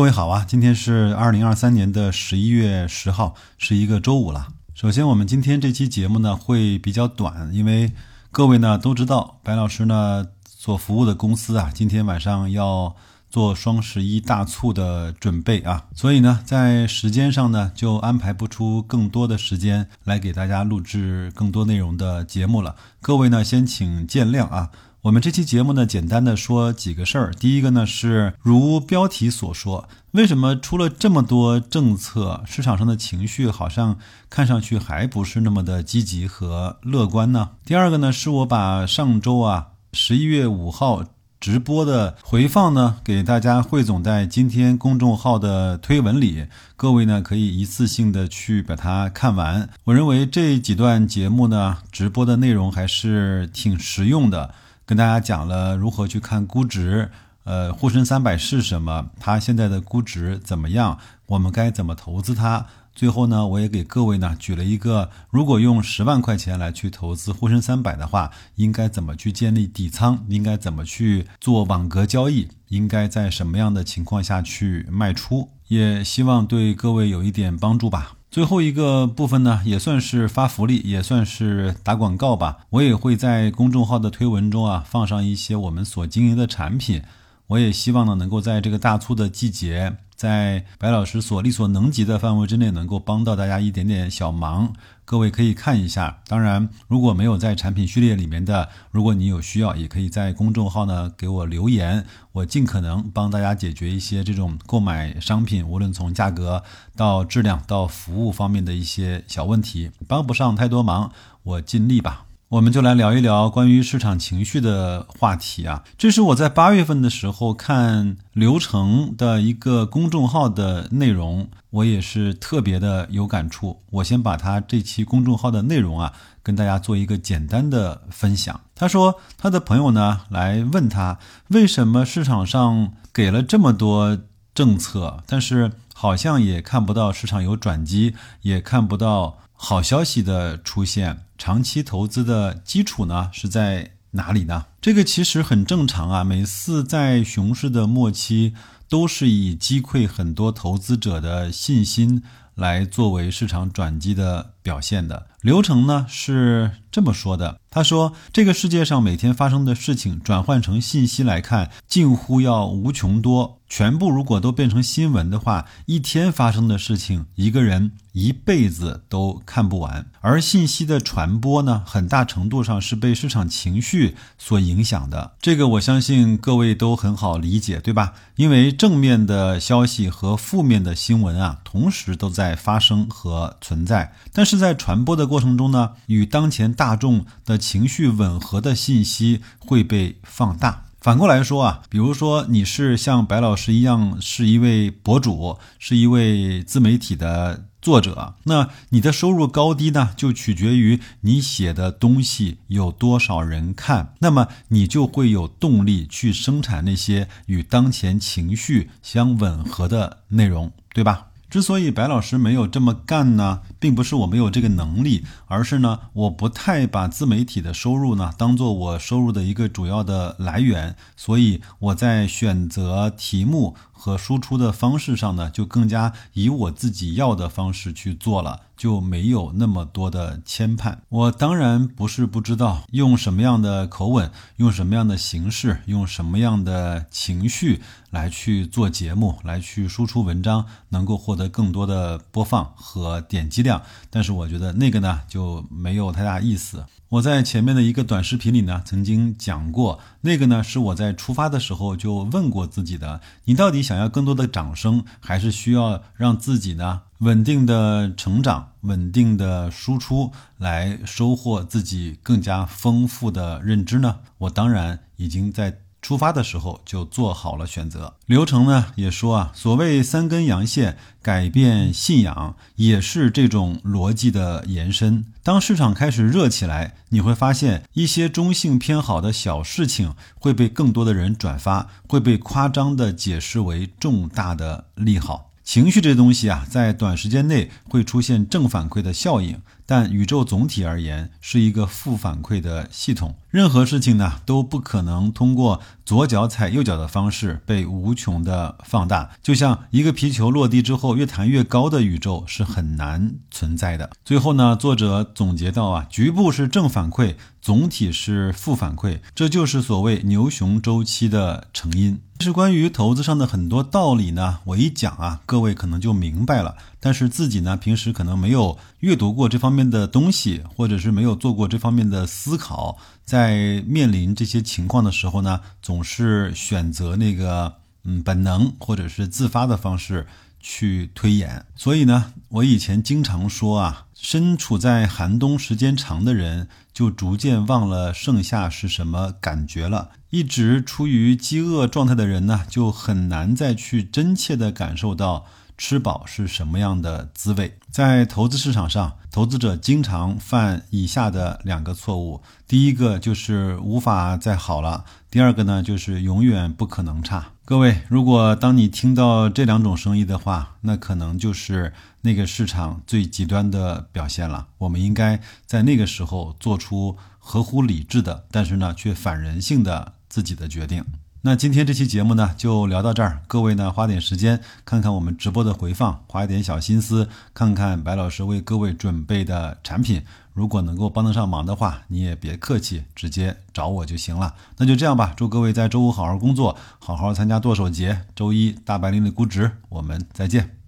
各位好啊，今天是二零二三年的十一月十号，是一个周五了。首先，我们今天这期节目呢会比较短，因为各位呢都知道，白老师呢所服务的公司啊，今天晚上要做双十一大促的准备啊，所以呢，在时间上呢就安排不出更多的时间来给大家录制更多内容的节目了。各位呢，先请见谅啊。我们这期节目呢，简单的说几个事儿。第一个呢是，如标题所说，为什么出了这么多政策，市场上的情绪好像看上去还不是那么的积极和乐观呢？第二个呢，是我把上周啊十一月五号直播的回放呢，给大家汇总在今天公众号的推文里，各位呢可以一次性的去把它看完。我认为这几段节目呢，直播的内容还是挺实用的。跟大家讲了如何去看估值，呃，沪深三百是什么，它现在的估值怎么样，我们该怎么投资它？最后呢，我也给各位呢举了一个，如果用十万块钱来去投资沪深三百的话，应该怎么去建立底仓，应该怎么去做网格交易，应该在什么样的情况下去卖出，也希望对各位有一点帮助吧。最后一个部分呢，也算是发福利，也算是打广告吧。我也会在公众号的推文中啊，放上一些我们所经营的产品。我也希望呢，能够在这个大促的季节。在白老师所力所能及的范围之内，能够帮到大家一点点小忙，各位可以看一下。当然，如果没有在产品序列里面的，如果你有需要，也可以在公众号呢给我留言，我尽可能帮大家解决一些这种购买商品，无论从价格到质量到服务方面的一些小问题，帮不上太多忙，我尽力吧。我们就来聊一聊关于市场情绪的话题啊。这是我在八月份的时候看流程的一个公众号的内容，我也是特别的有感触。我先把他这期公众号的内容啊，跟大家做一个简单的分享。他说他的朋友呢来问他，为什么市场上给了这么多政策，但是好像也看不到市场有转机，也看不到。好消息的出现，长期投资的基础呢是在哪里呢？这个其实很正常啊。每次在熊市的末期，都是以击溃很多投资者的信心来作为市场转机的表现的。流程呢是这么说的：他说，这个世界上每天发生的事情，转换成信息来看，近乎要无穷多。全部如果都变成新闻的话，一天发生的事情，一个人一辈子都看不完。而信息的传播呢，很大程度上是被市场情绪所影响的。这个我相信各位都很好理解，对吧？因为正面的消息和负面的新闻啊，同时都在在发生和存在。但是在传播的过程中呢，与当前大众的情绪吻合的信息会被放大。反过来说啊，比如说你是像白老师一样是一位博主，是一位自媒体的作者，那你的收入高低呢，就取决于你写的东西有多少人看，那么你就会有动力去生产那些与当前情绪相吻合的内容，对吧？之所以白老师没有这么干呢，并不是我没有这个能力，而是呢，我不太把自媒体的收入呢当做我收入的一个主要的来源，所以我在选择题目和输出的方式上呢，就更加以我自己要的方式去做了。就没有那么多的牵绊。我当然不是不知道用什么样的口吻、用什么样的形式、用什么样的情绪来去做节目、来去输出文章，能够获得更多的播放和点击量。但是我觉得那个呢就没有太大意思。我在前面的一个短视频里呢曾经讲过，那个呢是我在出发的时候就问过自己的：你到底想要更多的掌声，还是需要让自己呢？稳定的成长，稳定的输出，来收获自己更加丰富的认知呢？我当然已经在出发的时候就做好了选择。流程呢也说啊，所谓三根阳线改变信仰，也是这种逻辑的延伸。当市场开始热起来，你会发现一些中性偏好的小事情会被更多的人转发，会被夸张的解释为重大的利好。情绪这东西啊，在短时间内会出现正反馈的效应，但宇宙总体而言是一个负反馈的系统。任何事情呢，都不可能通过左脚踩右脚的方式被无穷的放大，就像一个皮球落地之后越弹越高的宇宙是很难存在的。最后呢，作者总结到啊，局部是正反馈，总体是负反馈，这就是所谓牛熊周期的成因。是关于投资上的很多道理呢，我一讲啊，各位可能就明白了。但是自己呢，平时可能没有阅读过这方面的东西，或者是没有做过这方面的思考，在面临这些情况的时候呢，总是选择那个嗯本能或者是自发的方式去推演。所以呢，我以前经常说啊。身处在寒冬时间长的人，就逐渐忘了盛夏是什么感觉了。一直处于饥饿状态的人呢，就很难再去真切地感受到吃饱是什么样的滋味。在投资市场上，投资者经常犯以下的两个错误：第一个就是无法再好了；第二个呢，就是永远不可能差。各位，如果当你听到这两种声音的话，那可能就是那个市场最极端的表现了。我们应该在那个时候做出合乎理智的，但是呢却反人性的自己的决定。那今天这期节目呢，就聊到这儿。各位呢，花点时间看看我们直播的回放，花一点小心思看看白老师为各位准备的产品。如果能够帮得上忙的话，你也别客气，直接找我就行了。那就这样吧，祝各位在周五好好工作，好好参加剁手节。周一大白领的估值，我们再见。